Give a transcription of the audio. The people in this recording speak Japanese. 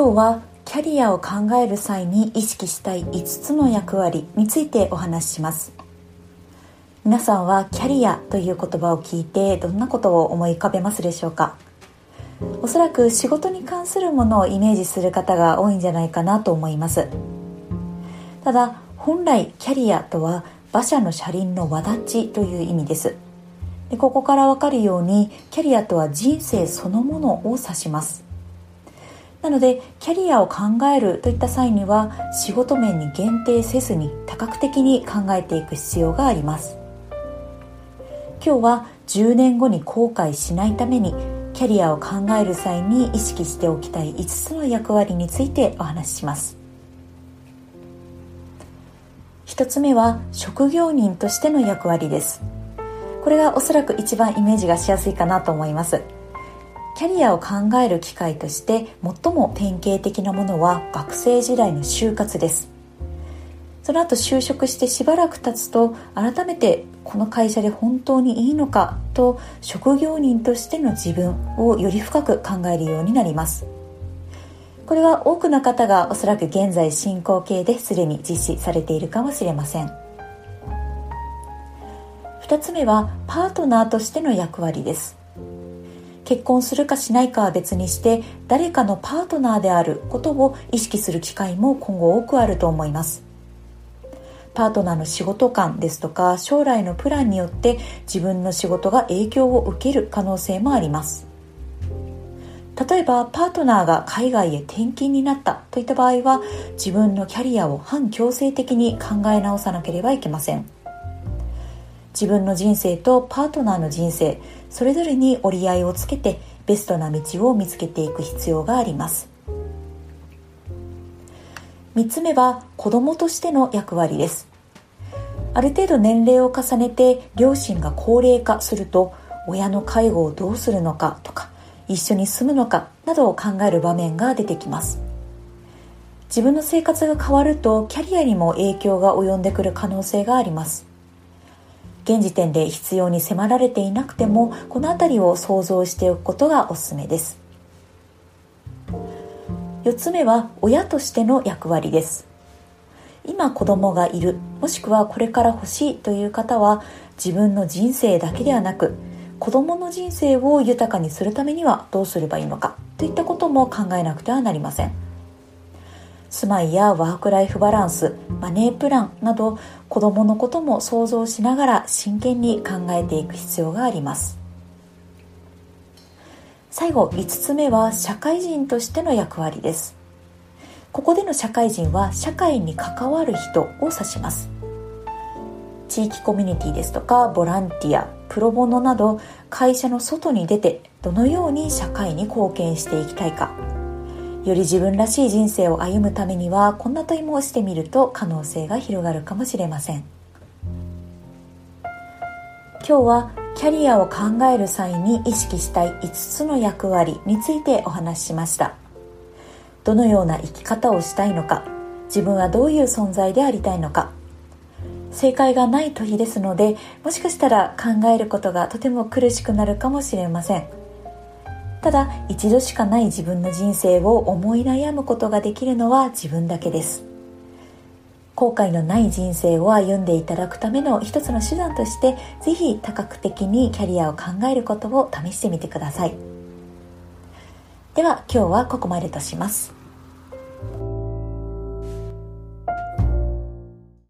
今日はキャリアを考える際に意識したい5つの役割についてお話しします。皆さんはキャリアという言葉を聞いてどんなことを思い浮かべますでしょうか？おそらく仕事に関するものをイメージする方が多いんじゃないかなと思います。ただ本来キャリアとは馬車の車輪の輪立ちという意味です。でここからわかるようにキャリアとは人生そのものを指します。なのでキャリアを考えるといった際には仕事面に限定せずに多角的に考えていく必要があります。今日は10年後に後悔しないためにキャリアを考える際に意識しておきたい5つの役割についてお話しします。1つ目は職業人としての役割です。これがおそらく一番イメージがしやすいかなと思います。キャリアを考える機会として最も典型的なものは学生時代の就活です。その後就職してしばらく経つと改めてこの会社で本当にいいのかと職業人としての自分をより深く考えるようになります。これは多くの方がおそらく現在進行形ですでに実施されているかもしれません。2つ目はパートナーとしての役割です。結婚するかしないかは別にして誰かのパートナーであることを意識する機会も今後多くあると思います。パートナーの仕事観ですとか将来のプランによって自分の仕事が影響を受ける可能性もあります。例えばパートナーが海外へ転勤になったといった場合は自分のキャリアを反強制的に考え直さなければいけません。自分の人生とパートナーの人生それぞれに折り合いをつけてベストな道を見つけていく必要があります。3つ目は子供としての役割です。ある程度年齢を重ねて両親が高齢化すると親の介護をどうするのかとか一緒に住むのかなどを考える場面が出てきます。自分の生活が変わるとキャリアにも影響が及んでくる可能性があります。現時点で必要に迫られていなくてもこの辺りを想像しておくことがおすすめです。4つ目は親としての役割です。今子供がいるもしくはこれから欲しいという方は自分の人生だけではなく子供の人生を豊かにするためにはどうすればいいのかといったことも考えなくてはなりません。住まいやワークライフバランスマネープランなど子どものことも想像しながら真剣に考えていく必要があります。最後5つ目は社会人としての役割です。ここでの社会人は社会に関わる人を指します。地域コミュニティですとかボランティアプロボノなど会社の外に出てどのように社会に貢献していきたいか。より自分らしい人生を歩むためにはこんな問いもしてみると可能性が広がるかもしれません。今日はキャリアを考える際に意識したい5つの役割についてお話ししました。どのような生き方をしたいのか自分はどういう存在でありたいのか。正解がない問いですのでもしかしたら考えることがとても苦しくなるかもしれません。ただ一度しかない自分の人生を思い悩むことができるのは自分だけです。後悔のない人生を歩んでいただくための一つの手段としてぜひ多角的にキャリアを考えることを試してみてください。では今日はここまでとします。